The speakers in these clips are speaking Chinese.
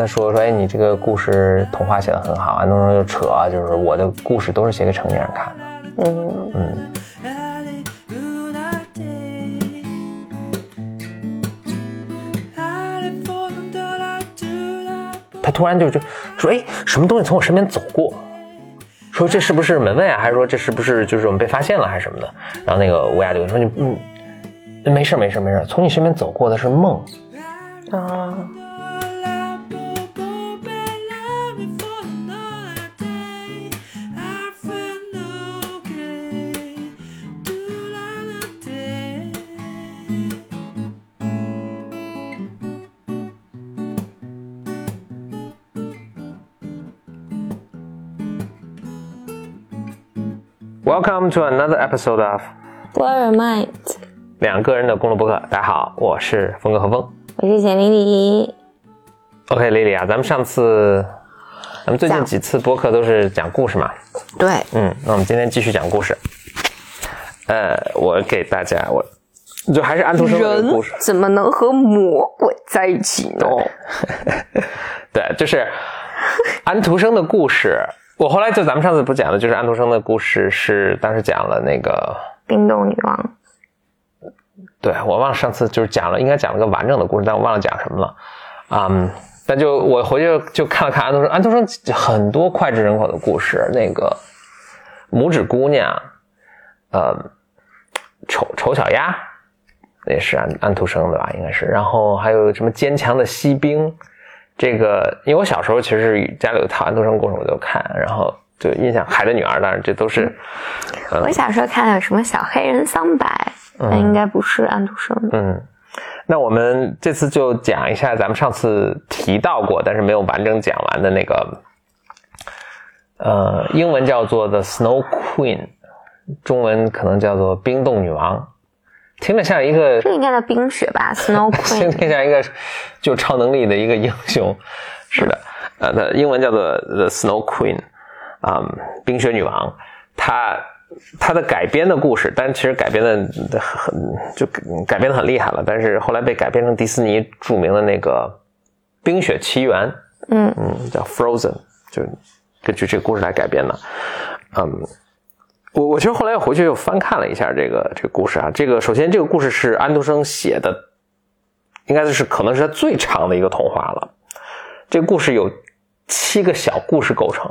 他说说，哎，你这个故事童话写的很好，安东升就扯啊，就是我的故事都是写给成年人看的。嗯，嗯他突然就就说，哎，什么东西从我身边走过？说这是不是门卫啊？还是说这是不是就是我们被发现了还是什么的？然后那个乌鸦就说你嗯，没事没事没事，从你身边走过的是梦。啊，，Welcome to another episode of Blow your mind，两个人的公路博客。大家好，我是峰哥何峰。我是简丽丽。OK，丽丽啊，咱们上次，咱们最近几次播客都是讲故事嘛，对，嗯，那我们今天继续讲故事。呃，我给大家，我就还是安徒生的故事，怎么能和魔鬼在一起呢？对，就是安徒生的故事。我后来就咱们上次不讲的，就是安徒生的故事是当时讲了那个，冰冻女王，对我忘了上次就是讲了，应该讲了个完整的故事，但我忘了讲什么了。嗯，但就我回去就看了看安徒生，安徒生很多脍炙人口的故事，那个拇指姑娘，呃，丑丑小鸭，那也是安安徒生的吧，应该是。然后还有什么坚强的锡兵，这个因为我小时候其实是家里有套安徒生故事，我就看，然后就印象《海的女儿》，当然这都是，嗯。我小时候看的有什么小黑人桑白，那应该不是安徒生。的。嗯，那我们这次就讲一下咱们上次提到过，但是没有完整讲完的那个，呃，英文叫做 The Snow Queen，中文可能叫做冰冻女王，听着像一个这应该叫冰雪吧，Snow Queen 听。着像一个就超能力的一个英雄，是的，呃，它英文叫做 The Snow Queen，啊、冰雪女王，她她的改编的故事，但其实改编的很就改编的很厉害了，但是后来被改编成迪士尼著名的那个《冰雪奇缘》，嗯嗯，叫 Frozen，就根据这个故事来改编的。嗯，我我其实后来又回去又翻看了一下这个这个故事啊，这个首先这个故事是安徒生写的，应该是可能是他最长的一个童话了。这个故事有七个小故事构成，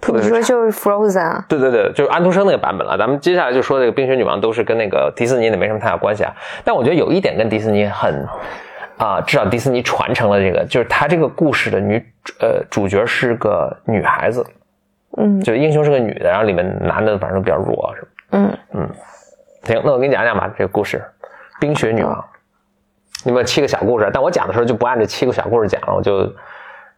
特别你说就是 Frozen 啊？对对对，就是安徒生那个版本了。咱们接下来就说这个《冰雪女王》都是跟那个迪士尼的没什么太大关系啊。但我觉得有一点跟迪士尼很啊、至少迪士尼传承了这个，就是它这个故事的女呃主角是个女孩子，嗯就英雄是个女的，然后里面男的反正都比较弱，是吧？嗯嗯，行，那我给你讲讲吧，这个故事《冰雪女王》，里面有七个小故事，但我讲的时候就不按这七个小故事讲了，我就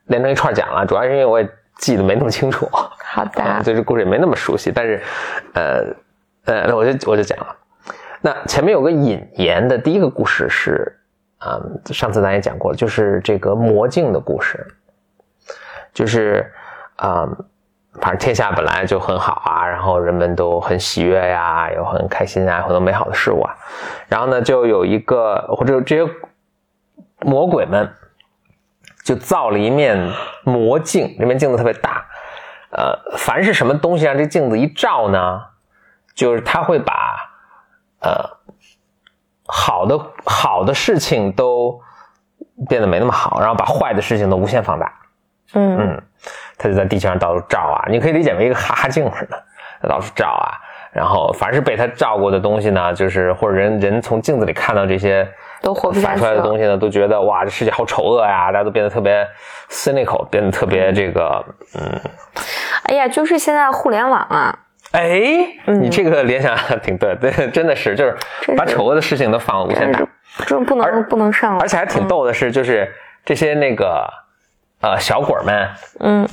连成一串讲了，主要是因为我也记得没那么清楚。好的啊，对这故事也没那么熟悉，但是，呃，呃，那我就我就讲了。那前面有个引言的第一个故事是，啊、上次咱也讲过，就是这个魔镜的故事，就是，啊、反正天下本来就很好啊，然后人们都很喜悦呀，有很开心啊，很多美好的事物啊，然后呢，就有一个或者这些魔鬼们就造了一面魔镜，这面镜子特别大，呃，凡是什么东西让这镜子一照呢，就是它会把呃好的好的事情都变得没那么好，然后把坏的事情都无限放大。嗯嗯，它就在地球上到处照啊，你可以理解为一个哈哈镜似的，它到处照啊。然后凡是被他照过的东西呢，就是或者人人从镜子里看到这些都活不下反。出来的东西呢，都觉得哇，这世界好丑恶呀，大家都变得特别 cynical，变得特别这个，嗯，哎呀，就是现在互联网啊，哎，你这个联想挺对，对，真的是，就是把丑恶的事情都放无限大这不能不能上了。而且还挺逗的是，就是这些那个呃小鬼儿们嗯，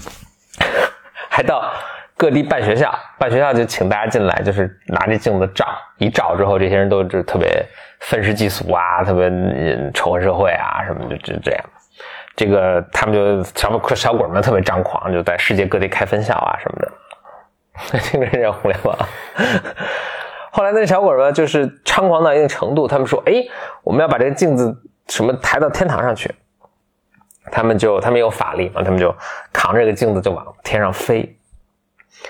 还到各地办学校，办学校就请大家进来，就是拿着镜子照，一照之后，这些人都就特别愤世嫉俗啊，特别嗯仇恨社会啊，什么就就这样。这个他们就小小鬼们特别张狂，就在世界各地开分校啊什么的，听着像互联网。后来那小鬼们就是猖狂到一定程度，他们说：“哎，我们要把这个镜子什么抬到天堂上去。”他们就他们有法力嘛，他们就扛着这个镜子就往天上飞。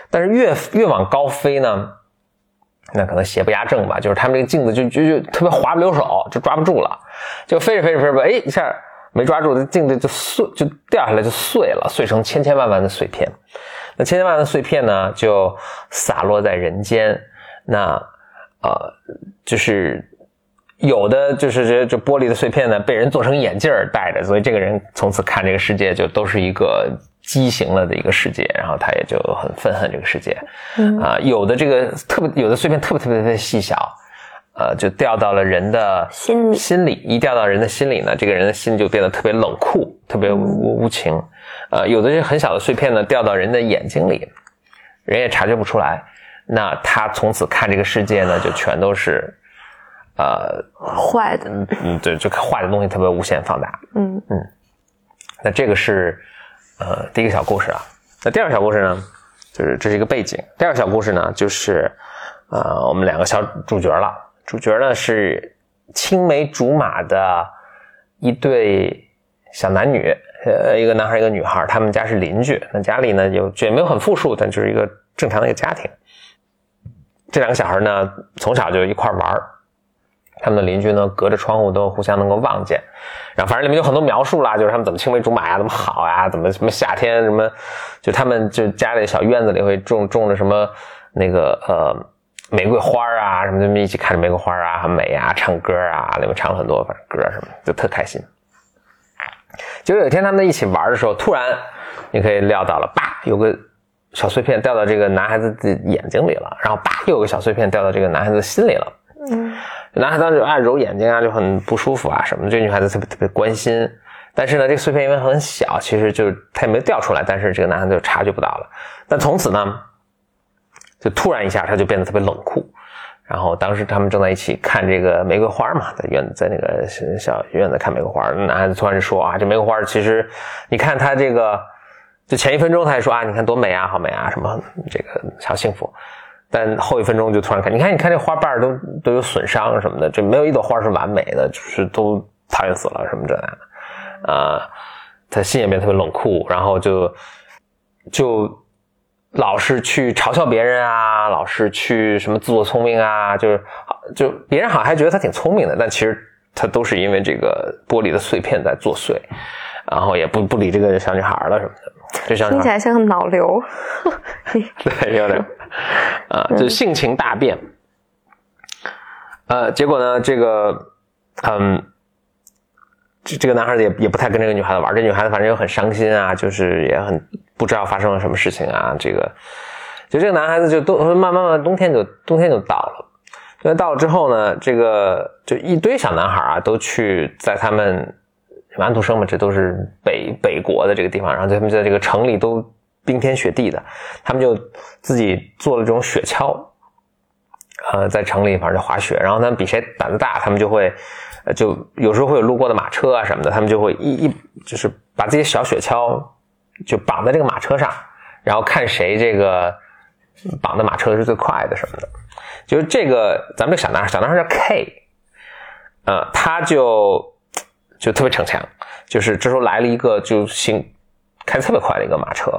但是越越往高飞呢，那可能邪不压正吧，就是他们这个镜子就就就特别滑不溜手，就抓不住了，就飞着飞着飞着，哎，一下没抓住，这镜子就碎，就掉下来就碎了，碎成千千万万的碎片。那千千万万的碎片呢，就洒落在人间。那呃，就是有的就是这这玻璃的碎片呢，被人做成眼镜戴着，所以这个人从此看这个世界就都是一个。畸形了的一个世界，然后他也就很愤恨这个世界，啊，有的这个特别有的碎片特别特别特别细小，呃，就掉到了人的心里，心里一掉到人的心里呢，这个人的心就变得特别冷酷，特别无无情，呃，有的这很小的碎片呢掉到人的眼睛里，人也察觉不出来，那他从此看这个世界呢就全都是，呃，坏的，嗯，对，就坏的东西特别无限放大，嗯嗯，那这个是。呃，第一个小故事啊，那第二个小故事呢，就是这是一个背景。第二个小故事呢，就是呃，我们两个小主角了。主角呢是青梅竹马的一对小男女，呃，一个男孩，一个女孩，他们家是邻居。那家里呢有也没有很富庶，但就是一个正常的一个家庭。这两个小孩呢，从小就一块玩他们的邻居呢，隔着窗户都互相能够望见，然后反正里面有很多描述啦，就是他们怎么青梅竹马呀，怎么好呀，怎么什么夏天什么，就他们就家里小院子里会种种着什么那个呃玫瑰花啊什么，他们一起看着玫瑰花啊很美啊，唱歌啊，里面唱了很多反正歌什么，就特开心。结果有一天他们在一起玩的时候，突然你可以料到了，叭，有个小碎片掉到这个男孩子的眼睛里了，然后叭，又有个小碎片掉到这个男孩子心里了，嗯。男孩当时爱揉眼睛啊，就很不舒服啊什么的。这女孩子特别特别关心，但是呢，这个碎片因为很小，其实就它也没掉出来，但是这个男孩子就察觉不到了。但从此呢，就突然一下他就变得特别冷酷。然后当时他们正在一起看这个玫瑰花嘛，在院在那个小院子看玫瑰花。男孩子突然说啊，这玫瑰花其实你看它这个，就前一分钟他还说啊，你看多美啊，好美啊，什么这个好幸福。但后一分钟就突然看，你看，你看这花瓣都都有损伤什么的，就没有一朵花是完美的，就是都讨厌死了什么这样的，啊，他心也变得特别冷酷，然后就就老是去嘲笑别人啊，老是去什么自作聪明啊，就是就别人好像还觉得他挺聪明的，但其实他都是因为这个玻璃的碎片在作祟，然后也不不理这个小女孩了什么的。听起来像个脑瘤，对，有点，啊，就性情大变，呃，结果呢，这个，嗯，这这个男孩子也也不太跟这个女孩子玩，这女孩子反正又很伤心啊，就是也很不知道发生了什么事情啊，这个，就这个男孩子就都慢慢慢冬天就冬天就到了，因为到了之后呢，这个就一堆小男孩啊都去在他们。安徒生嘛，这都是北北国的这个地方，然后他们在这个城里都冰天雪地的，他们就自己做了这种雪橇，呃，在城里反正就滑雪，然后他们比谁胆子大，他们就会，就有时候会有路过的马车啊什么的，他们就会一一就是把自己小雪橇就绑在这个马车上，然后看谁这个绑的马车是最快的什么的，就是这个咱们这小男孩，小男孩叫 K，呃，他就。就特别逞强，就是这时候来了一个就行开特别快的一个马车，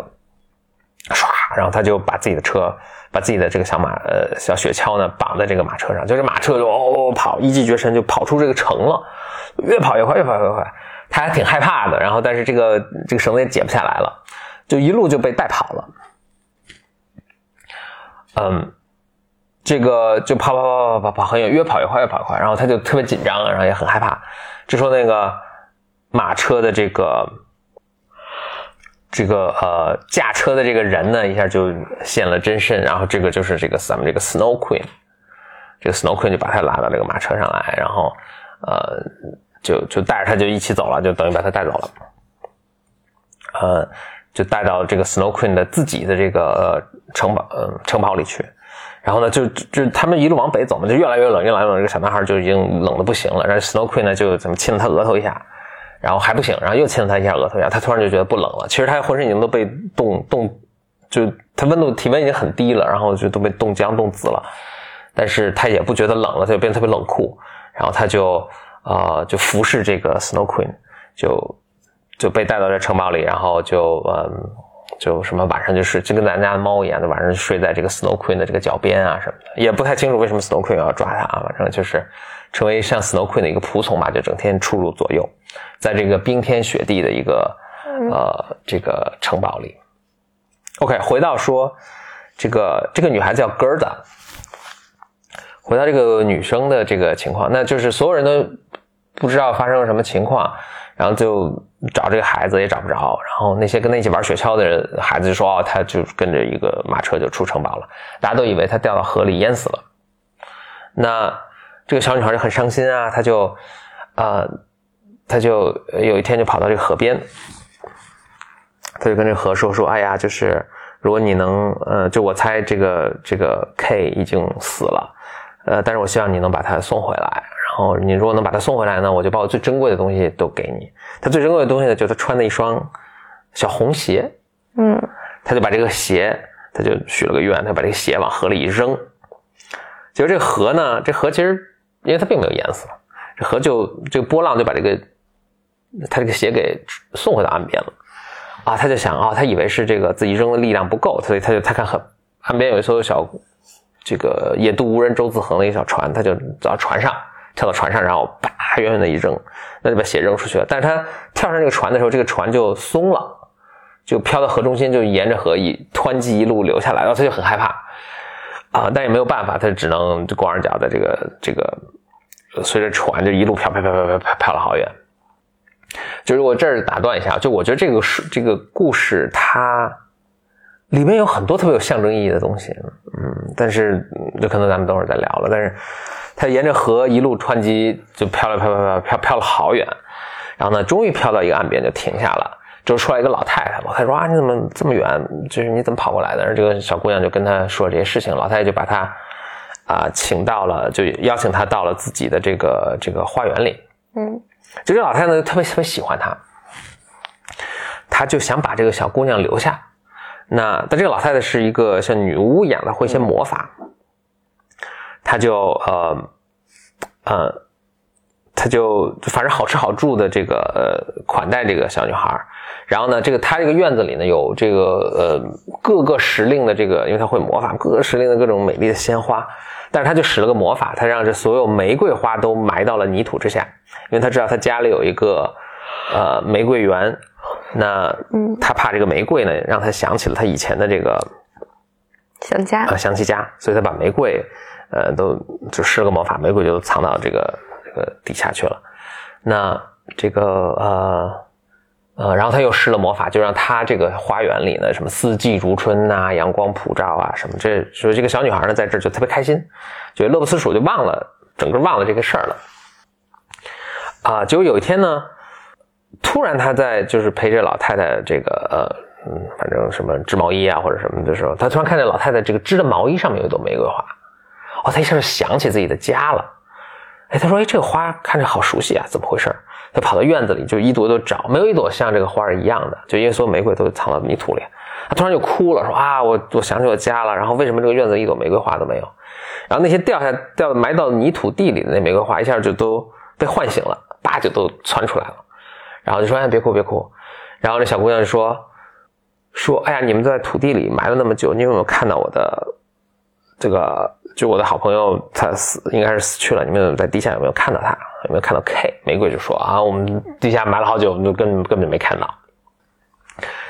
唰，然后他就把自己的车，把自己的这个小马呃小雪橇呢绑在这个马车上，就这马车就哦跑，一骑绝尘就跑出这个城了，越跑越快，越跑越快，他还挺害怕的，然后但是这个这个绳子也解不下来了，就一路就被带跑了，嗯，这个就跑跑跑跑跑跑很远，越跑越快，越跑越快，然后他就特别紧张，然后也很害怕。就说，那个马车的这个这个呃驾车的这个人呢，一下就现了真身。然后这个就是这个咱们这个 Snow Queen，这个 Snow Queen 就把他拉到这个马车上来，然后呃就就带着他就一起走了，就等于把他带走了。呃，就带到这个 Snow Queen 的自己的这个呃城堡，嗯、城堡里去。然后呢，就就他们一路往北走嘛，就越来越冷，越来越冷。这个小男孩就已经冷的不行了。然后 Snow Queen 呢，就怎么亲了他额头一下，然后还不行，然后又亲了他一下额头一下。他突然就觉得不冷了。其实他浑身已经都被冻冻，就他温度体温已经很低了，然后就都被冻僵冻紫了。但是他也不觉得冷了，他就变得特别冷酷。然后他就呃就服侍这个 Snow Queen，就就被带到这城堡里，然后就嗯。就什么晚上就是就跟咱家的猫一样的，晚上就睡在这个 Snow Queen 的这个脚边啊什么的，也不太清楚为什么 Snow Queen 要抓他啊，反正就是成为像 Snow Queen 的一个仆从吧，就整天出入左右，在这个冰天雪地的一个呃这个城堡里。OK，回到说这个这个女孩子叫 Gerda，回到这个女生的这个情况，那就是所有人都不知道发生了什么情况。然后就找这个孩子也找不着，然后那些跟他一起玩雪橇的人孩子就说哦，他就跟着一个马车就出城堡了，大家都以为他掉到河里淹死了。那这个小女孩就很伤心啊，她就啊，她就有一天就跑到这个河边，她就跟这河说说，哎呀，就是如果你能，呃，就我猜这个这个 K 已经死了，呃，但是我希望你能把他送回来。哦你如果能把他送回来呢，我就把我最珍贵的东西都给你。他最珍贵的东西呢，就是他穿的一双小红鞋。嗯，他就把这个鞋，他就许了个愿，他把这个鞋往河里一扔。结果这河呢，这河其实因为它并没有淹死，这河就这个波浪就把这个他这个鞋给送回到岸边了。啊，他就想啊，他以为是这个自己扔的力量不够，所以他就他看河岸边有一艘小这个野渡无人舟自横的一小船，他就走到船上。跳到船上，然后啪，远远的一扔，那就把血扔出去了。但是他跳上这个船的时候，这个船就松了，就飘到河中心，就沿着河一湍急一路流下来。然后他就很害怕啊，但也没有办法，他只能就光着脚在这个这个随着船就一路飘飘飘飘飘飘飘了好远。就是我这儿打断一下，就我觉得这个是这个故事，它里面有很多特别有象征意义的东西。嗯，但是这可能咱们等会儿再聊了。但是。他沿着河一路湍急，就飘了飘飘飘飘飘了好远，然后呢，终于飘到一个岸边就停下了。就出来一个老太太，老太太说啊，你怎么这么远？就是你怎么跑过来的？然后这个小姑娘就跟他说这些事情，老太太就把他啊请到了，就邀请他到了自己的这个这个花园里。嗯，就这老太太特别特别喜欢他，他就想把这个小姑娘留下。那但这个老太太是一个像女巫一样的，会一些魔法。她就呃，呃，她就反正好吃好住的这个呃款待这个小女孩然后呢，这个她这个院子里呢有这个呃各个时令的这个，因为她会魔法，各个时令的各种美丽的鲜花，但是他就使了个魔法，他让这所有玫瑰花都埋到了泥土之下，因为他知道他家里有一个呃玫瑰园，那他怕这个玫瑰呢让他想起了他以前的这个想家啊想起家，所以他把玫瑰。呃，都就施了个魔法，玫瑰就藏到这个这个底下去了。那这个呃呃，然后他又施了魔法，就让他这个花园里呢，什么四季如春呐，阳光普照啊，什么这，所以这个小女孩呢，在这就特别开心，就乐不思蜀，就忘了整个忘了这个事儿了。啊，结果有一天呢，突然他在就是陪着老太太这个呃嗯，反正什么织毛衣啊或者什么的时候，他突然看见老太太这个织的毛衣上面有一朵玫瑰花。哦，他一下就想起自己的家了。哎，他说：“哎，这个花看着好熟悉啊，怎么回事？”他跑到院子里，就一朵朵找，没有一朵像这个花一样的，就因为所有玫瑰都藏到泥土里。他突然就哭了，说：“啊，我我想起我家了。然后为什么这个院子一朵玫瑰花都没有？然后那些掉下掉埋到泥土地里的那玫瑰花，一下就都被唤醒了，叭就都窜出来了。然后就说：‘哎，别哭，别哭。’然后这小姑娘就说：‘说，哎呀，你们在土地里埋了那么久，你有没有看到我的这个？’就我的好朋友，他死应该是死去了。你们有在地下有没有看到他？有没有看到 K？玫瑰就说啊，我们地下埋了好久，我们就根根本就没看到。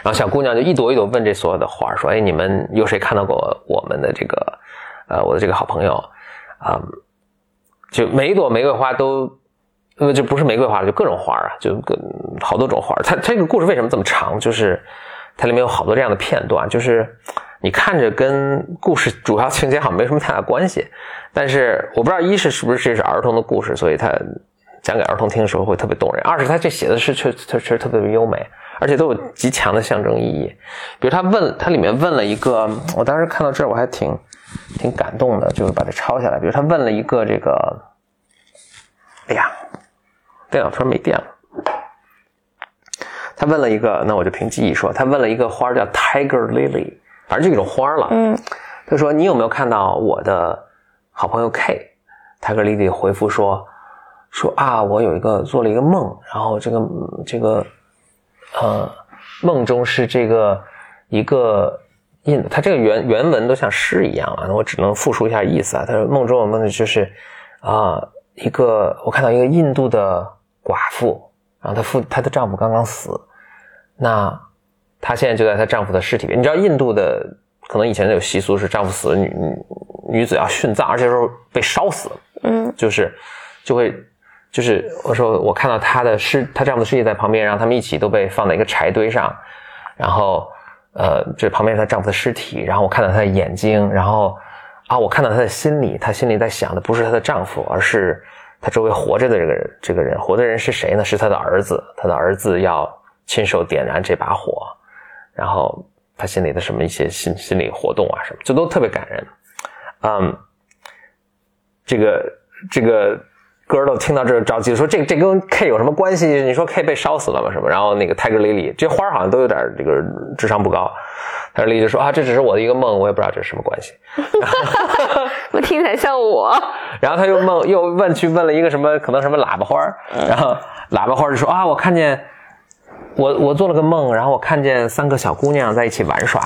然后小姑娘就一朵一朵问这所有的花说：“哎，你们有谁看到过我们的这个呃我的这个好朋友？啊，就每一朵玫瑰花都，呃，就不是玫瑰花了，就各种花啊，就各好多种花。它这个故事为什么这么长？就是它里面有好多这样的片段，就是。你看着跟故事主要情节好像没什么太大关系，但是我不知道一是是不是这是儿童的故事，所以他讲给儿童听的时候会特别动人；二是他这写的是确确确实特别的优美，而且都有极强的象征意义。比如他问，他里面问了一个，我当时看到这儿我还挺挺感动的，就是把它抄下来。比如他问了一个这个，哎呀，电脑突然没电了。他问了一个，那我就凭记忆说，他问了一个花叫 Tiger Lily，反正就一种花了。嗯他说：“你有没有看到我的好朋友 K？”Tiger Lily 回复说：“说啊，我有一个做了一个梦，然后这个这个呃梦中是这个一个印，他这个原原文都像诗一样啊，我只能复述一下意思啊。他说梦中我梦的就是啊、一个我看到一个印度的寡妇，然后她夫她的丈夫刚刚死，那她现在就在她丈夫的尸体边。你知道印度的可能以前有习俗是丈夫死了女女女子要殉葬，而且说被烧死，嗯就是就会就是我说我看到她的尸，她丈夫的尸体在旁边，然后他们一起都被放在一个柴堆上，然后呃这旁边是她丈夫的尸体，然后我看到她的眼睛，然后啊我看到她的心里，她心里在想的不是她的丈夫，而是他周围活着的这个人，这个人活的人是谁呢？是他的儿子，他的儿子要亲手点燃这把火，然后他心里的什么一些心心理活动啊什么，这都特别感人，嗯。这个这个哥儿都听到这着急，说这这跟 K 有什么关系？你说 K 被烧死了吗？什么？然后那个泰格里里，这花好像都有点这个智商不高。泰戈里就说啊，这只是我的一个梦，我也不知道这是什么关系。我听起来像我。然后他又梦又问去问了一个什么可能什么喇叭花儿，然后喇叭花儿就说啊，我看见我我做了个梦，然后我看见三个小姑娘在一起玩耍，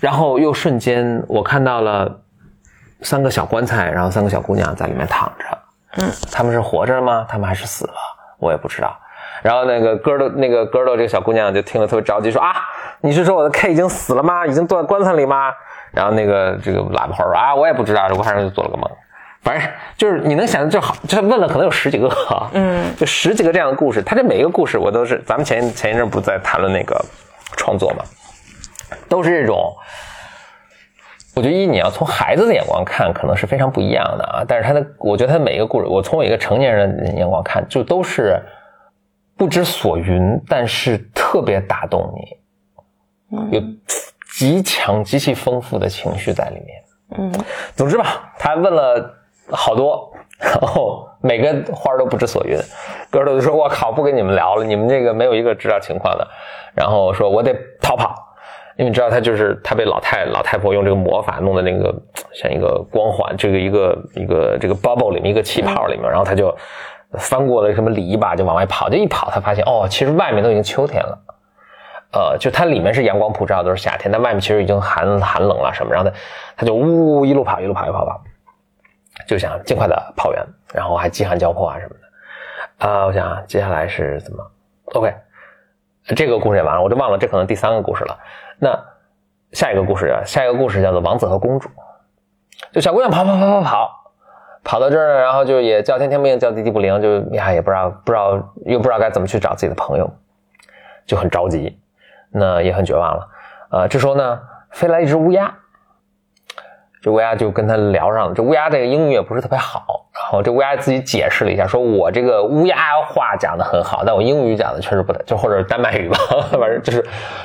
然后又瞬间我看到了三个小棺材，然后三个小姑娘在里面躺着。嗯，他们是活着吗？他们还是死了？我也不知道。然后那个哥的那个哥的这个小姑娘就听了特别着急，说啊，你是说我的 K 已经死了吗？已经坐在棺材里吗？然后那个这个喇叭花说啊，我也不知道，我反正就做了个梦。反正就是你能想就好，就是问了可能有十几个啊，嗯，就十几个这样的故事。他这每一个故事我都是，咱们前前一阵不在谈论那个创作嘛，都是这种。我觉得一你要从孩子的眼光看，可能是非常不一样的啊。但是他的，我觉得他每一个故事，我从我一个成年人的眼光看，就都是不知所云，但是特别打动你，有极强、极其丰富的情绪在里面。嗯总之吧，他问了好多，然后每个花儿都不知所云。哥儿都就说：“我靠，不跟你们聊了，你们这个没有一个知道情况的。”然后说：“我得逃跑。”因为你知道他就是他被老太老太婆用这个魔法弄的那个像一个光环，这个一个一个这个 bubble 里面一个气泡里面，然后他就翻过了什么篱笆就往外跑，就一跑他发现哦，其实外面都已经秋天了。呃，就它里面是阳光普照，都是夏天，但外面其实已经寒寒冷了什么，然后它它就呜一路跑一路跑一路跑跑，就想尽快的跑远，然后还饥寒交迫啊什么的。啊、我想啊接下来是怎么？OK，这个故事也完了，我就忘了这可能第三个故事了。那下一个故事，下一个故事叫做《王子和公主》，就小姑娘跑跑跑跑跑，跑到这儿，然后就也叫天天不应，叫地地不灵，就呀也不知道不知道又不知道该怎么去找自己的朋友，就很着急，那也很绝望了。呃，这时候呢，飞来一只乌鸦，这乌鸦就跟他聊上了。这乌鸦这个英语也不是特别好，然后这乌鸦自己解释了一下，说我这个乌鸦话讲的很好，但我英语讲的确实不太，就或者丹麦语吧，反正就是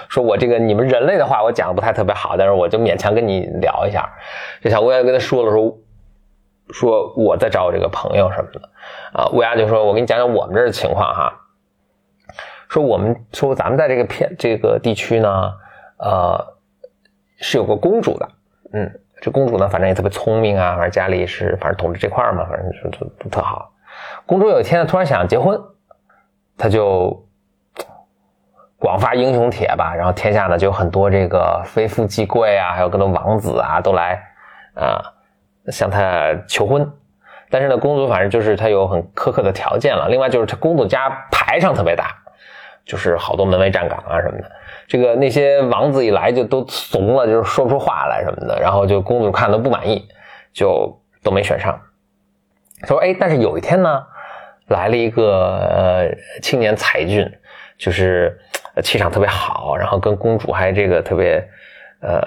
说我这个你们人类的话我讲的不太特别好，但是我就勉强跟你聊一下。这小乌鸦跟他说了说，说我在找我这个朋友什么的啊，乌鸦就说，我给你讲讲我们这儿的情况哈。说我们说咱们在这个片这个地区呢，呃，是有个公主的，嗯，这公主呢，反正也特别聪明啊，反正家里是反正统治这块嘛，反正就就特好。公主有一天呢，突然想结婚，她就广发英雄帖吧，然后天下呢就有很多这个非富即贵啊，还有各种王子啊都来啊、向她求婚。但是呢，公主反正就是她有很苛刻的条件了。另外就是她公主家排场特别大，就是好多门卫站岗啊什么的。这个那些王子一来就都怂了，就是说不出话来什么的。然后就公主看都不满意，就都没选上。说哎，但是有一天呢，来了一个呃青年才俊，就是气场特别好，然后跟公主还这个特别呃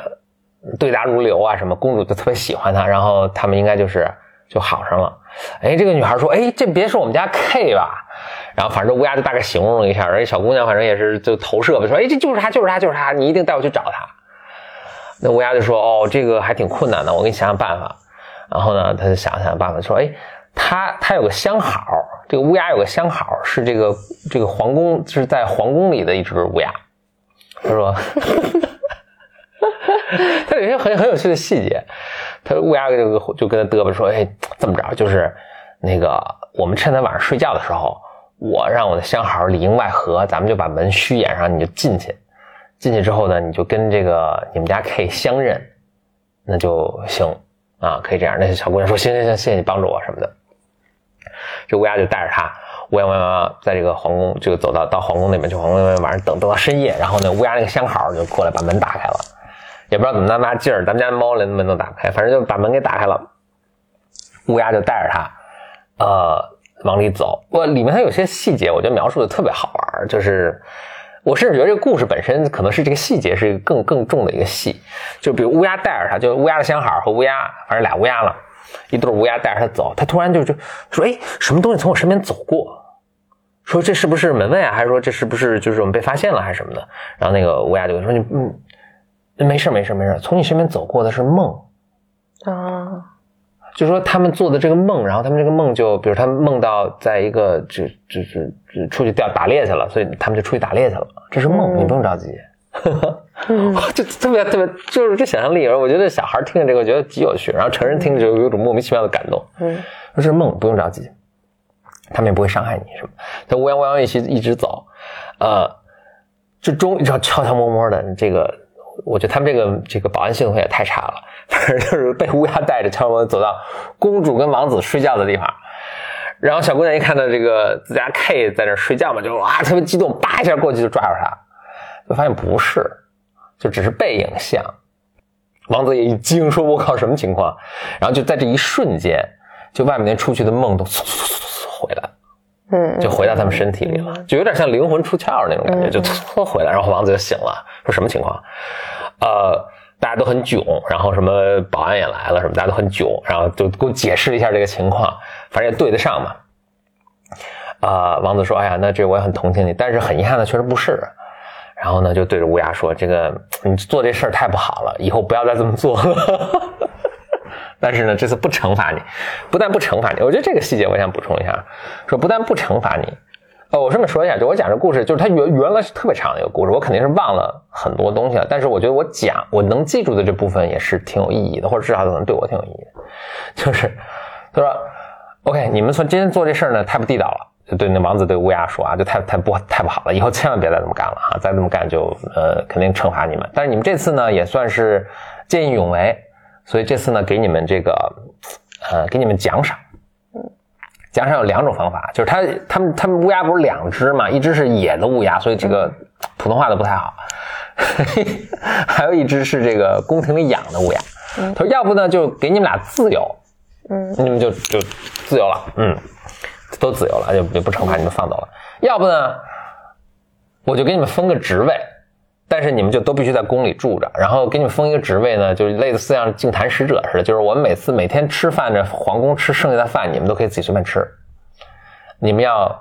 对答如流啊什么，公主就特别喜欢他，然后他们应该就是就好上了。哎，这个女孩说，哎，这别是我们家 K 吧？然后反正乌鸦就大概形容了一下，而且小姑娘反正也是就投射吧，说哎这就是他就是他就是他，你一定带我去找他。那乌鸦就说哦这个还挺困难的，我给你想想办法。然后呢他就想想办法说哎他他有个相好，这个乌鸦有个相好是这个这个皇宫是在皇宫里的一只乌鸦。他说。他有一些很很有趣的细节，他乌鸦就就跟他嘚啵说：“哎，这么着，就是那个我们趁他晚上睡觉的时候，我让我的相好里应外合，咱们就把门虚掩上，你就进去。进去之后呢，你就跟这个你们家 K 相认，那就行啊，可以这样。那小姑娘说：行行行，谢谢你帮助我什么的。这乌鸦就带着他乌泱乌泱在这个皇宫，就走到到皇宫那边去。皇宫那边晚上等等到深夜，然后呢，乌鸦那个相好就过来把门打开了。”也不知道怎么那么大劲儿，咱们家猫连门都打不开，反正就把门给打开了。乌鸦就带着它，呃，往里走。我里面它有些细节，我觉得描述的特别好玩就是我甚至觉得这个故事本身可能是这个细节是更更重的一个戏。就比如乌鸦带着它，就乌鸦的相好和乌鸦，反正俩乌鸦了，一对乌鸦带着它走，它突然就就说：“哎，什么东西从我身边走过？说这是不是门卫啊？还是说这是不是就是我们被发现了还是什么的？”然后那个乌鸦就说：“你嗯。”没事没事没事，从你身边走过的是梦，啊，就说他们做的这个梦，然后他们这个梦就，比如他们梦到在一个就就是出去钓打猎去了，所以他们就出去打猎去了，这是梦，你不用着急，就特别特别就是这想象力，我觉得小孩听着这个我觉得极有趣，然后成人听着就有一种莫名其妙的感动，嗯，说这是梦，不用着急，他们也不会伤害你什么，他乌泱乌泱一起一直走，呃，就终于要悄悄摸摸的这个。我觉得他们这个这个保安系统也太差了，反正就是被乌鸦带着悄悄走到公主跟王子睡觉的地方，然后小姑娘一看到这个自家 K 在那睡觉嘛，就哇特别激动，叭一下过去就抓住他，就发现不是，就只是背影像。王子也一惊，说我靠什么情况？然后就在这一瞬间，就外面那出去的梦都嗖嗖嗖回来，嗯，就回到他们身体里了，就有点像灵魂出窍那种感觉，就嗖回来，然后王子就醒了，说什么情况？呃，大家都很囧，然后什么保安也来了，什么大家都很囧，然后就给我解释一下这个情况，反正也对得上嘛。啊，王子说：“哎呀，那这我也很同情你，但是很遗憾的，确实不是。”然后呢，就对着乌鸦说：“这个你做这事儿太不好了，以后不要再这么做了。但是呢，这次不惩罚你，不但不惩罚你，我觉得这个细节我想补充一下，说不但不惩罚你。”呃，我顺便说一下，就我讲这故事，就是它原原来是特别长的一个故事，我肯定是忘了很多东西了。但是我觉得我讲我能记住的这部分也是挺有意义的，或者至少可能对我挺有意义的。就是他说：“OK，你们说今天做这事儿呢，太不地道了。”就对那王子对乌鸦说啊，就太太不太不好了，以后千万别再这么干了啊！再这么干就呃肯定惩罚你们。但是你们这次呢也算是见义勇为，所以这次呢给你们这个呃给你们奖赏。奖赏有两种方法，就是他他们他们乌鸦不是两只嘛，一只是野的乌鸦，所以这个普通话都不太好，还有一只是这个宫廷里养的乌鸦。他说要不呢就给你们俩自由，嗯，你们就就自由了，嗯，都自由了，就就不惩罚你们放走了。要不呢，我就给你们分个职位。但是你们就都必须在宫里住着，然后给你们封一个职位呢，就是类似像净坛使者似的，就是我们每次每天吃饭这皇宫吃剩下的饭，你们都可以自己随便吃。你们要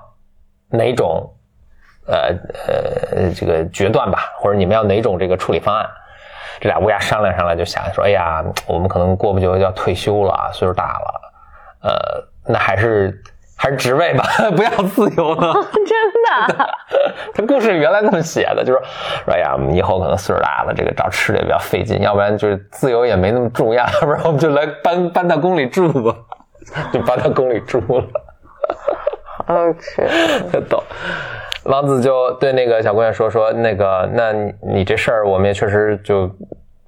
哪种呃呃这个决断吧，或者你们要哪种这个处理方案？这俩乌鸦商量商量，就想说，哎呀，我们可能过不久要退休了，岁数大了，呃，那还是。还是职位吧，不要自由了。真的，他故事原来那么写的，就是说，哎呀，我们以后可能岁数大了，这个找吃的也比较费劲，要不然就是自由也没那么重要，要不然我们就来搬搬到宫里住吧，就搬到宫里住了。OK，特逗。王子就对那个小姑娘说：“说那个，那你这事儿我们也确实就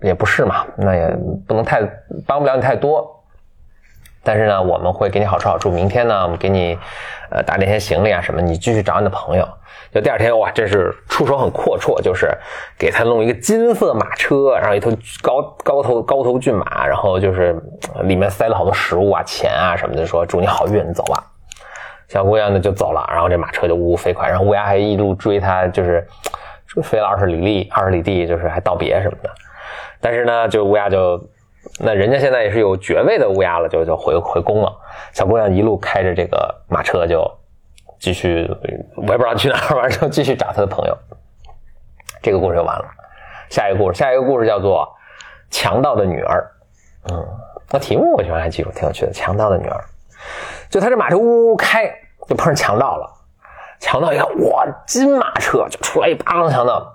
也不是嘛，那也不能太帮不了你太多。”但是呢，我们会给你好吃好住。明天呢，我们给你，呃，打点些行李啊什么，你继续找你的朋友。就第二天，哇，真是出手很阔绰，就是给他弄一个金色马车，然后一头高高头高头骏马，然后就是里面塞了好多食物啊、钱啊什么的，说祝你好运，你走吧。小姑娘呢就走了，然后这马车就呜呜飞快，然后乌鸦还一路追他，就是飞了二十里地，二十里地，就是还道别什么的。但是呢，就乌鸦就。那人家现在也是有爵位的乌鸦了，就就回回宫了。小姑娘一路开着这个马车就继续我也不知道去哪儿，反正就继续找他的朋友。这个故事就完了。下一个故事，下一个故事叫做《强盗的女儿》。嗯，那题目我居然还记住，挺有趣的，《强盗的女儿》。就他这马车呜呜开，就碰上强盗了。强盗一看，哇，金马车就出来一帮强盗，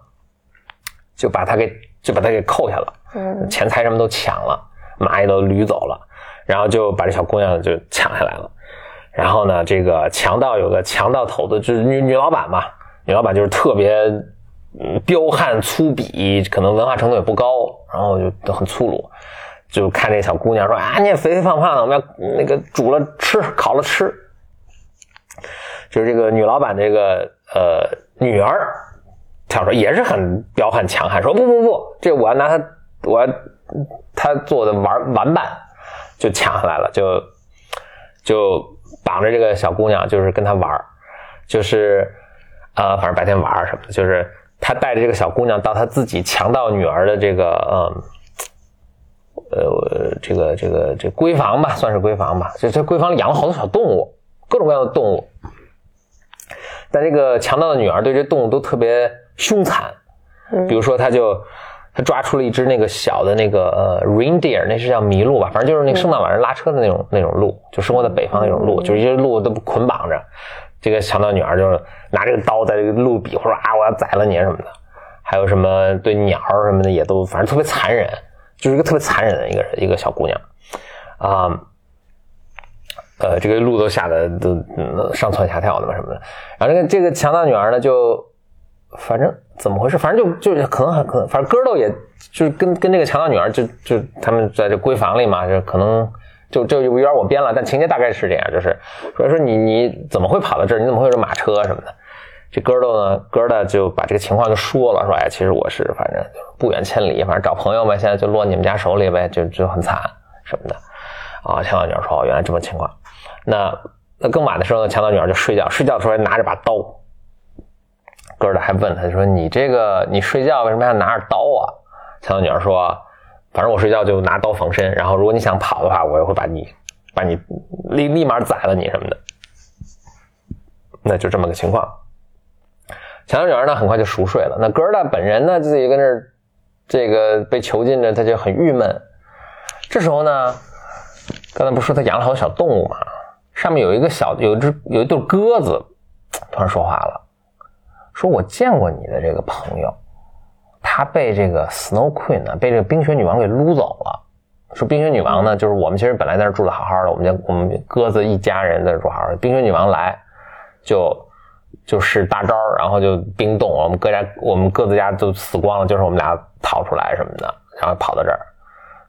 就把他给就把他给扣下了，嗯钱财什么都抢了，蚂蚁都捋走了，然后就把这小姑娘就抢下来了。然后呢，这个强盗有个强盗头子，就是女女老板嘛，女老板就是特别彪悍粗鄙，可能文化程度也不高，然后就都很粗鲁，就看这小姑娘说啊，你也肥肥胖胖的，我们要那个煮了吃，烤了吃。就是这个女老板这个呃女儿跳出来也是很彪悍强悍，说不不不，这我要拿她我要她做的玩玩伴，就抢下来了，就就绑着这个小姑娘，就是跟她玩儿就是呃反正白天玩儿什么的，就是他带着这个小姑娘到他自己强盗女儿的这个嗯。呃，这个这个这闺房吧，算是闺房吧。这这闺房里养了好多小动物，各种各样的动物。但这个强盗的女儿对这动物都特别凶残，比如说，他就他抓出了一只那个小的那个呃 reindeer，那是叫麋鹿吧，反正就是那个圣诞晚上拉车的那种那种鹿，就生活在北方那种鹿，就是一些鹿都捆绑着。这个强盗女儿就是拿这个刀在这个鹿比划说啊，我要宰了你什么的。还有什么对鸟什么的也都反正特别残忍，就是一个特别残忍的一个人一个小姑娘啊。呃，这个鹿都吓得都、嗯、上蹿下跳的嘛什么的。然后这个这个强盗女儿呢，就反正怎么回事，反正就就可能很可能，反正哥豆也就是跟跟这个强盗女儿就就他们在这闺房里嘛，就可能就就有点我编了，但情节大概是这样，就是所以说你你怎么会跑到这儿？你怎么会有马车什么的？这哥豆呢，哥的就把这个情况就说了，说哎，其实我是反正不远千里，反正找朋友呗，现在就落你们家手里呗，就就很惨什么的。啊，强盗女儿说：“哦，原来这么情况。”那那更晚的时候呢，强盗女儿就睡觉，睡觉的时候还拿着把刀。哥的还问他说：“你这个你睡觉为什么要拿着刀啊？”强盗女儿说：“反正我睡觉就拿刀防身，然后如果你想跑的话，我也会把你把你立立马宰了你什么的。”那就这么个情况。强盗女儿呢，很快就熟睡了。那哥的本人呢，自己跟这这个被囚禁着，他就很郁闷。这时候呢，刚才不是说他养了好多小动物吗？上面有一个小有一只有一对鸽子，突然说话了，说我见过你的这个朋友，他被这个 Snow Queen 呢，被这个冰雪女王给撸走了。说冰雪女王呢，就是我们其实本来在那住的好好的，我们家我们鸽子一家人在这住好好的，冰雪女王来就就是大招，然后就冰冻我们各家我们各自家都死光了，就是我们俩逃出来什么的，然后跑到这儿。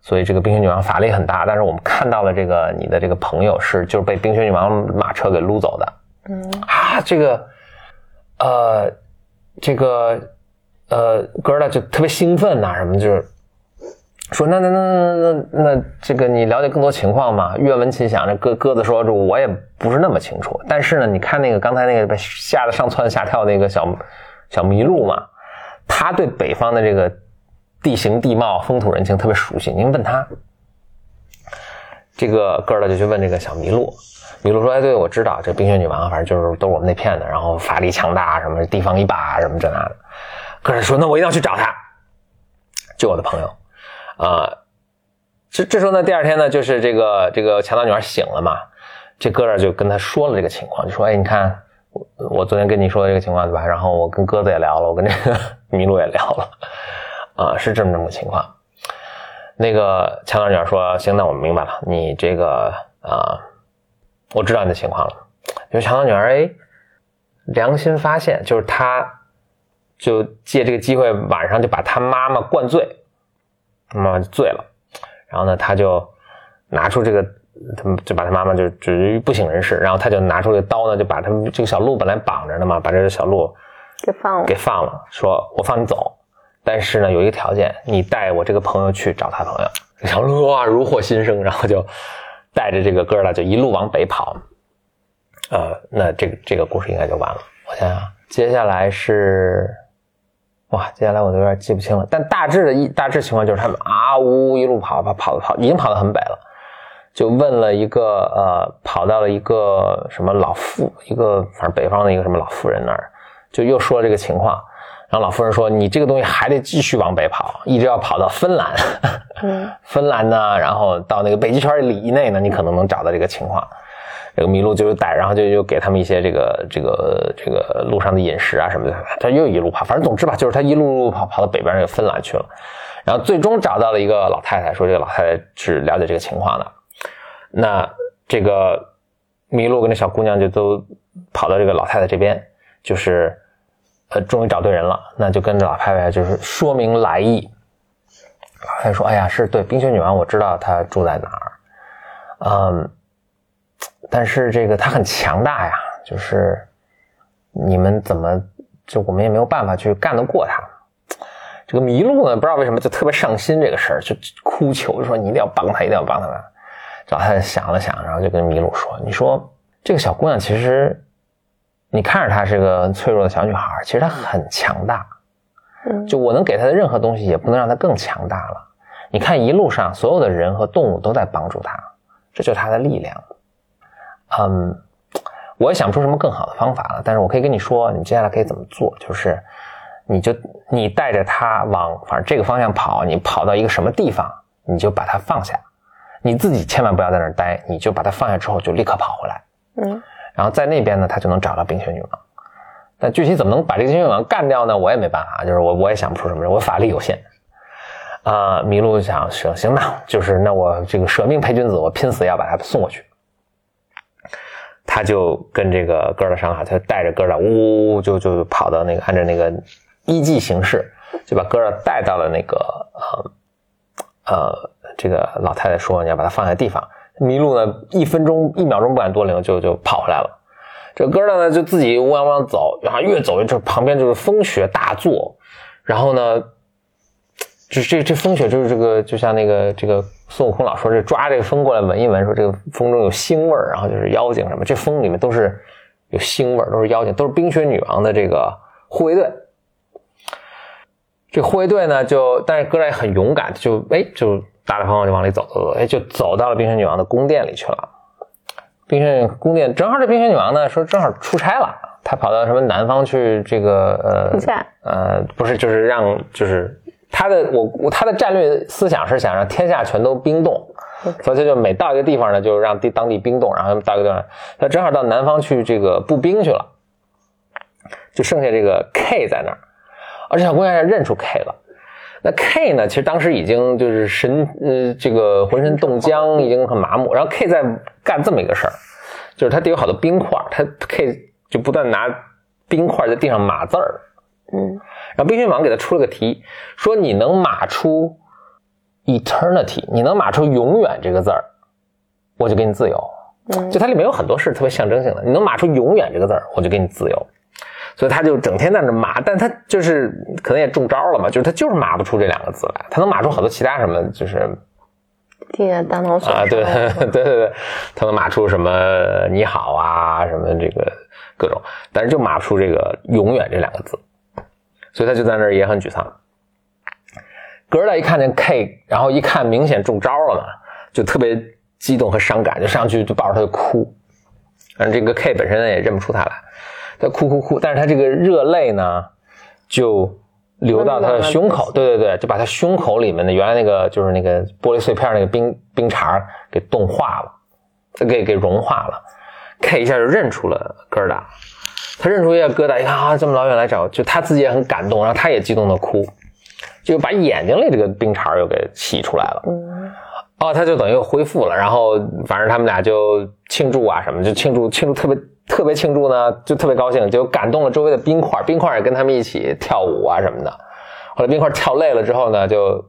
所以这个冰雪女王法力很大，但是我们看到了这个你的这个朋友是就是被冰雪女王马车给撸走的。嗯啊，这个呃这个呃哥儿俩就特别兴奋呐、什么就是说那那那那那那这个你了解更多情况吗？愿闻其详。这鸽鸽子说这我也不是那么清楚，但是呢，你看那个刚才那个被吓得上蹿下跳那个小小麋鹿嘛，他对北方的这个地形地貌、风土人情特别熟悉。您问他，这个哥儿的就去问这个小麋鹿，麋鹿说：“哎，对，我知道这冰雪女王，反正就是都是我们那片的，然后法力强大，什么地方一霸，什么这那的。”哥儿说：“那我一定要去找他，救我的朋友。”啊，这这时候呢，第二天呢，就是这个这个强盗女孩醒了嘛，这哥儿就跟他说了这个情况，就说：“哎，你看我我昨天跟你说的这个情况对吧？然后我跟鸽子也聊了，我跟这个 麋鹿也聊了，啊，是这么这么个情况。”那个强盗女儿说：“行，那我明白了，你这个啊、我知道你的情况了。”就是强盗女儿哎，良心发现，就是她就借这个机会晚上就把她妈妈灌醉，妈妈就醉了，然后呢，她就拿出这个，他们就把他妈妈就置于不省人事，然后他就拿出这个刀呢，就把他们这个小鹿本来绑着的嘛，把这个小鹿给放了给。放了，说我放你走，但是呢有一个条件，你带我这个朋友去找他朋友。小鹿哇如获新生，然后就带着这个哥儿俩就一路往北跑。呃，那这个这个故事应该就完了。我想想，接下来是，哇，接下来我都有点记不清了。但大致的一大致情况就是他们啊呜一路跑跑跑跑，已经跑到很北了。就问了一个呃，跑到了一个什么老妇，一个反正北方的一个什么老妇人那儿，就又说这个情况。然后老夫人说：“你这个东西还得继续往北跑，一直要跑到芬兰。嗯 芬兰呢，然后到那个北极圈里以内呢，你可能能找到这个情况。这个麋鹿就带，然后就就给他们一些这个这个这个路上的饮食啊什么的。他又一路跑，反正总之吧，就是他一路路跑跑到北边那个芬兰去了。然后最终找到了一个老太太，说这个老太太是了解这个情况的。那这个麋鹿跟这小姑娘就都跑到这个老太太这边，就是呃，终于找对人了，那就跟着老太太就是说明来意。老太太说：“哎呀，是对冰雪女王，我知道她住在哪儿，嗯，但是这个她很强大呀，就是你们怎么就我们也没有办法去干得过她。”这个麋鹿呢，不知道为什么就特别上心这个事儿，就哭求说：“你一定要帮她，一定要帮她。”老太太想了想，然后就跟麋鹿说：“你说这个小姑娘其实，你看着她是个脆弱的小女孩，其实她很强大。嗯就我能给她的任何东西，也不能让她更强大了。你看一路上所有的人和动物都在帮助她，这就是她的力量。嗯，我也想不出什么更好的方法了，但是我可以跟你说，你接下来可以怎么做，就是你就你带着她往反正这个方向跑，你跑到一个什么地方，你就把它放下。”你自己千万不要在那儿待，你就把它放下之后就立刻跑回来，嗯然后在那边呢，他就能找到冰雪女王。但具体怎么能把这个冰雪女王干掉呢？我也没办法，就是我我也想不出什么，我法力有限。啊、麋鹿想行行吧，就是那我这个舍命陪君子，我拼死要把他送过去。他就跟这个哥儿的商量，他带着哥儿的呜呜呜就就跑到那个按照那个依计行事，就把哥儿带到了那个呃呃，这个老太太说你要把他放在地方。麋鹿呢，一分钟一秒钟不敢多留，就就跑回来了。这哥儿呢就自己汪汪走，然后越走越这旁边就是风雪大作，然后呢，就这这风雪就是这个就像那个这个孙悟空老说这抓这个风过来闻一闻，说这个风中有腥味儿，然后就是妖精什么，这风里面都是有腥味儿，都是妖精，都是冰雪女王的这个护卫队。这护卫队呢，就但是哥俩也很勇敢，就哎就大大方方就往里走走走，哎就走到了冰雪女王的宫殿里去了。冰雪宫殿正好这冰雪女王呢说正好出差了，她跑到什么南方去这个呃呃不是就是让就是她的我我她的战略思想是想让天下全都冰冻。所以他就每到一个地方呢，就让地当地冰冻，然后到一个地方，她正好到南方去这个步兵去了，就剩下这个 K 在那儿，而且小姑娘也认出 K 了。那 K 呢，其实当时已经就是神呃这个浑身冻僵，已经很麻木。然后 K 在干这么一个事儿，就是他得有好多冰块，他 K 就不断拿冰块在地上码字儿。嗯然后冰雪女王给他出了个题，说你能码出 eternity，你能码出永远这个字儿，我就给你自由。嗯就它里面有很多是特别象征性的，你能码出永远这个字儿，我就给你自由。所以他就整天在那码，但他就是可能也中招了嘛，就是他就是码不出这两个字来，他能码出好多其他什么，就是替他当脑损啊，对伤 对对对，他能码出什么你好啊，什么这个各种，但是就码不出这个永远这两个字，所以他就在那儿也很沮丧。格尔达一看见 K，然后一看明显中招了嘛，就特别激动和伤感，就上去就抱着他就哭。而这个 K 本身也认不出他来，他哭哭哭，但是他这个热泪呢就流到他的胸口，对对对，就把他胸口里面的原来那个就是那个玻璃碎片那个冰冰碴给冻化了，给给融化了。K 一下就认出了疙瘩，他认出一下疙瘩，一看啊这么老远来找，就他自己也很感动，然后他也激动的哭，就把眼睛里这个冰碴又给洗出来了。嗯哦，他就等于又恢复了，然后反正他们俩就庆祝啊什么，就庆祝庆祝特别特别庆祝呢，就特别高兴，就感动了周围的冰块，冰块也跟他们一起跳舞啊什么的。后来冰块跳累了之后呢，就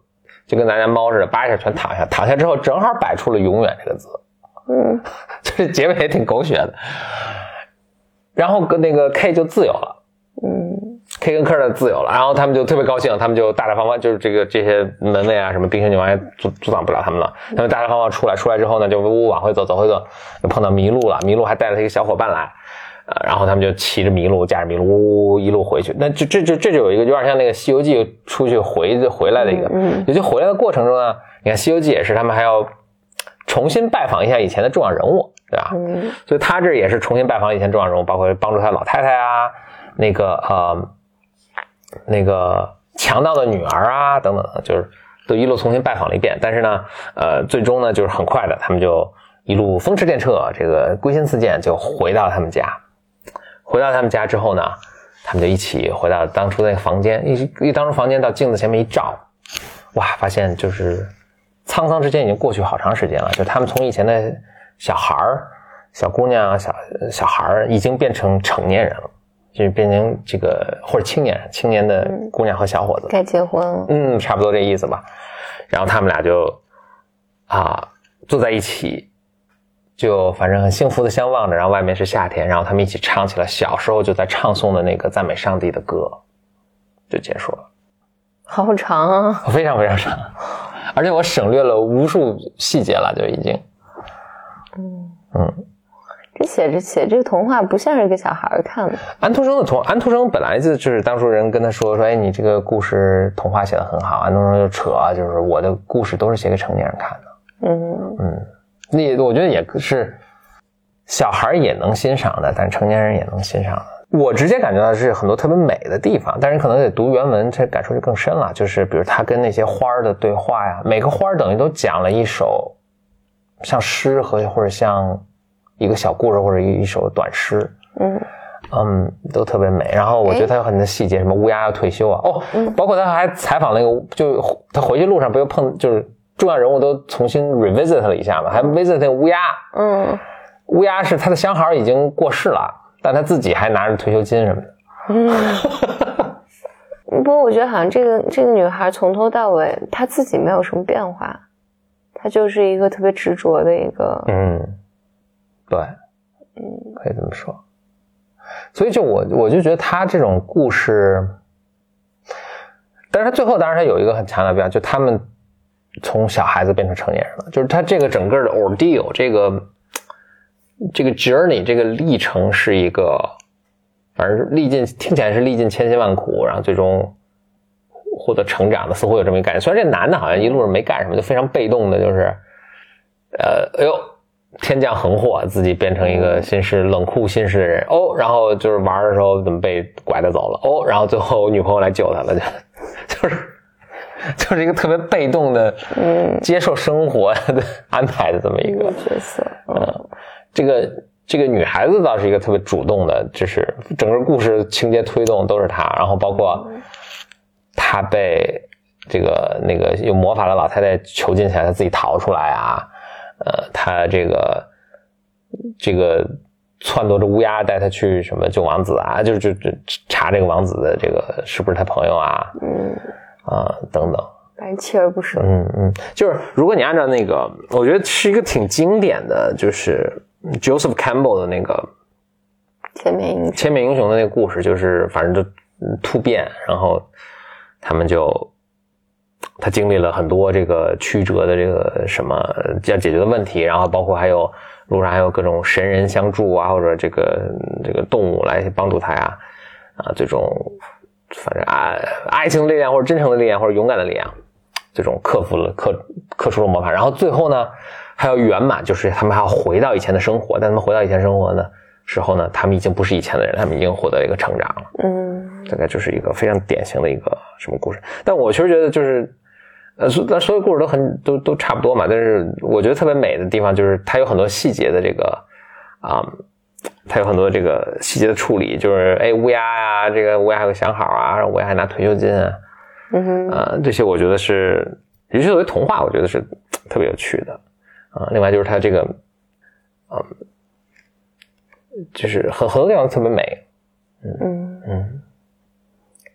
就跟咱家猫似的，叭一下全躺下，躺下之后正好摆出了“永远”这个字，嗯 就是结尾也挺狗血的。然后跟那个 K 就自由了。嗯 K 跟科的自由了，然后他们就特别高兴，他们就大大方方，就是这个这些门卫啊，什么冰雪女王也阻阻挡不了他们了。他们大大方方出来，出来之后呢，就呜呜往回走，走回走，就碰到麋鹿了。麋鹿还带了他一个小伙伴来，呃，然后他们就骑着麋鹿，驾着麋鹿，呜呜一路回去。那这这这这就有一个有点像那个《西游记》出去回回来的一个，嗯也就回来的过程中呢，你看《西游记》也是，他们还要重新拜访一下以前的重要人物，对吧？嗯所以他这也是重新拜访以前重要人物，包括帮助他老太太啊，那个呃，那个强盗的女儿啊等等，就是都一路重新拜访了一遍。但是呢，呃，最终呢，就是很快的，他们就一路风驰电掣，这个归心似箭，就回到他们家。回到他们家之后呢，他们就一起回到当初那个房间，一一当初房间到镜子前面一照，哇，发现就是沧桑之间已经过去好长时间了，就他们从以前的小孩儿、小姑娘、小小孩，已经变成成年人了，就是变成这个或者青年青年的姑娘和小伙子，该结婚了。嗯，差不多这意思吧。然后他们俩就啊坐在一起，就反正很幸福的相望着。然后外面是夏天，然后他们一起唱起了小时候就在唱诵的那个赞美上帝的歌，就结束了。好长啊！非常非常长，而且我省略了无数细节了，就已经。这写着写这个童话不像是给小孩看的。安徒生的童，安徒生本来就就是当初人跟他说说，哎，你这个故事童话写的很好，安徒生就扯，就是我的故事都是写给成年人看的。嗯嗯那我觉得也是，小孩也能欣赏的，但成年人也能欣赏的。我直接感觉到是很多特别美的地方，但是可能得读原文，这感受就更深了。就是比如他跟那些花儿的对话呀，每个花儿等于都讲了一首像诗和或者像一个小故事或者一一首短诗，嗯。嗯，都特别美。然后我觉得他有很多细节，什么乌鸦要退休啊，哦，包括他还采访那个，就他回去路上不又碰，就是重要人物都重新 revisit 了一下嘛，还 visit 那个乌鸦，嗯。乌鸦是他的相好已经过世了，但他自己还拿着退休金什么的。嗯。不过我觉得好像这个这个女孩从头到尾她自己没有什么变化，她就是一个特别执着的一个。嗯，对，嗯，可以这么说。所以就我我就觉得他这种故事，但是他最后当然他有一个很强的变化，就他们从小孩子变成成年人了，就是他这个整个的 ordeal 这个这个 journey 这个历程是一个，反正历尽听起来是历尽千辛万苦，然后最终获得成长的，似乎有这么一个感觉。虽然这男的好像一路上没干什么，就非常被动的，就是呃，哎呦。天降横祸，自己变成一个心事冷酷心事的人。哦，然后就是玩的时候怎么被拐着走了。哦，然后最后我女朋友来救他了，就 就是就是一个特别被动的，嗯。接受生活的安排的这么一个角色。嗯，这个这个女孩子倒是一个特别主动的，就是整个故事情节推动都是她，然后包括她被这个那个有魔法的老太太囚禁起来，她自己逃出来啊。呃，他这个这个撺掇着乌鸦带他去什么救王子啊，就是就就查这个王子的这个是不是他朋友啊，嗯，啊、等等，反正锲而不舍。嗯嗯，就是如果你按照那个，我觉得是一个挺经典的，就是 Joseph Campbell 的那个千面英雄。千面英雄的那个故事，就是反正就嗯突变，然后他们就他经历了很多这个曲折的这个什么要解决的问题，然后包括还有路上还有各种神人相助啊，或者这个这个动物来帮助他呀，啊，这种反正爱爱情的力量或者真诚的力量或者勇敢的力量，这种克服了克克出了魔法，然后最后呢还要圆满，就是他们还要回到以前的生活，但他们回到以前生活呢时候呢，他们已经不是以前的人，他们已经获得了一个成长了。嗯大概就是一个非常典型的一个什么故事。但我其实觉得就是，呃，所但所有故事都很都都差不多嘛。但是我觉得特别美的地方就是它有很多细节的这个啊、它有很多这个细节的处理，就是哎乌鸦呀、这个乌鸦还有个相好啊，乌鸦还拿退休金啊，嗯哼呃，这些我觉得是，尤其作为童话，我觉得是特别有趣的啊、另外就是它这个，嗯、就是很很多地方特别美，嗯，嗯。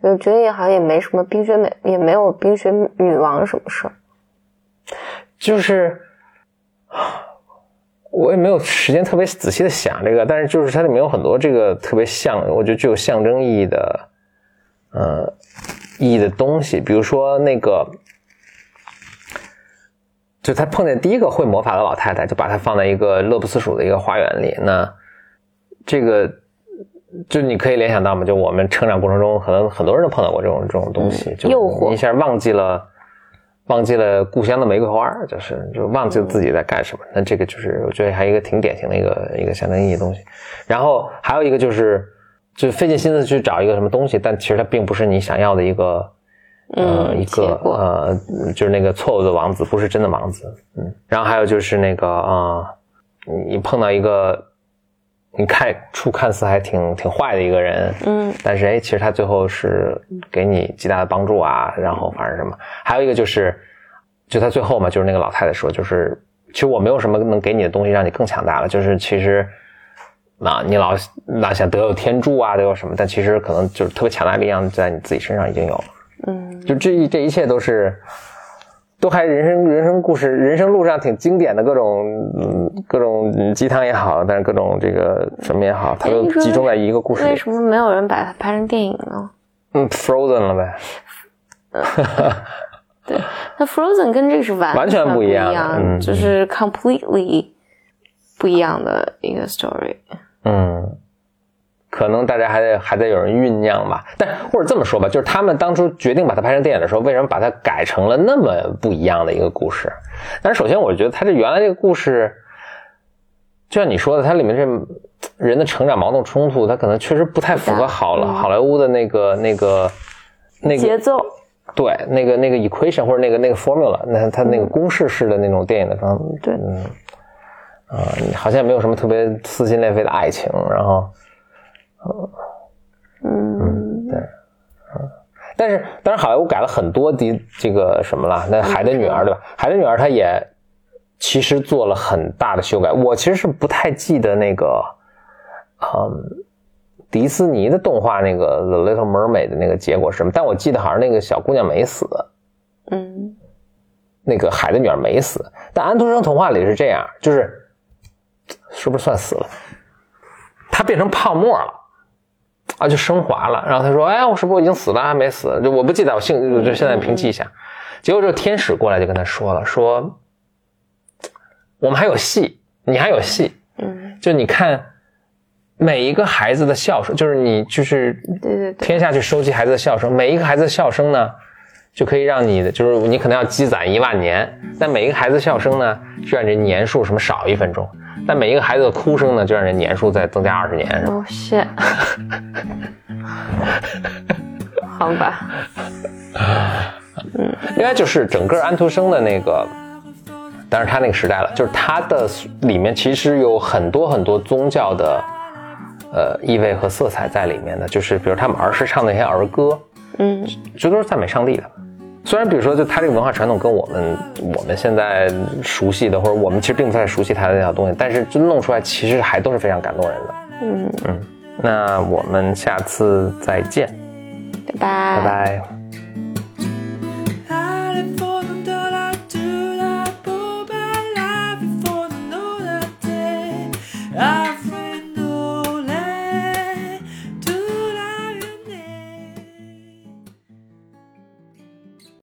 我觉得也好像也没什么冰雪美，也没有冰雪女王什么事儿。就是我也没有时间特别仔细的想这个，但是就是它里面有很多这个特别象，我觉得具有象征意义的，呃，意义的东西，比如说那个，就他碰见第一个会魔法的老太太，就把她放在一个乐不思蜀的一个花园里，那这个。就你可以联想到嘛，就我们成长过程中，可能很多人都碰到过这种这种东西，就诱惑一下忘记了，忘记了故乡的玫瑰花，就是就忘记了自己在干什么。那这个就是我觉得还有一个挺典型的一个一个象征意义的东西。然后还有一个就是，就费尽心思去找一个什么东西，但其实它并不是你想要的一个。呃，嗯一个呃，就是那个错误的王子，不是真的王子，嗯，然后还有就是那个啊、你碰到一个你看出看似还挺挺坏的一个人，嗯但是哎，其实他最后是给你极大的帮助啊，然后反正什么，还有一个就是，就他最后嘛，就是那个老太太说，就是其实我没有什么能给你的东西让你更强大了，就是其实。啊，你老老想得有天助啊，得有什么？但其实可能就是特别强大的力量在你自己身上已经有了。嗯就这这一切都是，都还人生人生故事人生路上挺经典的各种嗯各种嗯鸡汤也好，但是各种这个什么也好，它都集中在一个故事里。为什么没有人把它拍成电影呢？嗯，Frozen 了呗。对，那 Frozen 跟这个是完完全不不一样就是 completely 不一样的一个 story。嗯，可能大家还得还得有人酝酿吧。但或者这么说吧，就是他们当初决定把它拍成电影的时候，为什么把它改成了那么不一样的一个故事？但是首先，我觉得它这原来这个故事，就像你说的，它里面这人的成长、矛盾冲突，它可能确实不太符合好了、嗯好莱坞的那个那个那个节奏，对那个那个 equation 或者那个那个 formula，那它那个公式式的那种电影的方，对嗯，啊、好像也没有什么特别撕心裂肺的爱情，然后，嗯，对但是当然好莱坞改了很多的这个什么了，那《海的女儿》对吧？《海的女儿》她也其实做了很大的修改，我其实是不太记得那个，嗯。迪士尼的动画那个《The Little Mermaid》的那个结果是什么？但我记得好像那个小姑娘没死，嗯那个海的女儿没死，但安徒生童话里是这样，就是是不是算死了？她变成泡沫了，啊，就升华了。然后他说：“哎，我是不是已经死了？还没死？就我不记得，我姓就现在平记一下。”结果这个天使过来就跟他说了：“说我们还有戏，你还有戏，嗯，就你看每一个孩子的笑声，就是你就是天下去收集孩子的笑声，每一个孩子的笑声呢，就可以让你的，就是你可能要积攒一万年，但每一个孩子笑声呢，就让你年数什么少一分钟，但每一个孩子的哭声呢，就让人年数再增加二十年。哦，谢，好吧，嗯。应该就是整个安徒生的那个，但是他那个时代了，就是他的里面其实有很多很多宗教的呃意味和色彩在里面的，就是比如他们儿时唱的那些儿歌，嗯。这都是赞美上帝的。虽然比如说，就他这个文化传统跟我们我们现在熟悉的，或者我们其实并不太熟悉他的那套东西，但是就弄出来其实还都是非常感动人的。嗯，那我们下次再见，拜拜拜拜。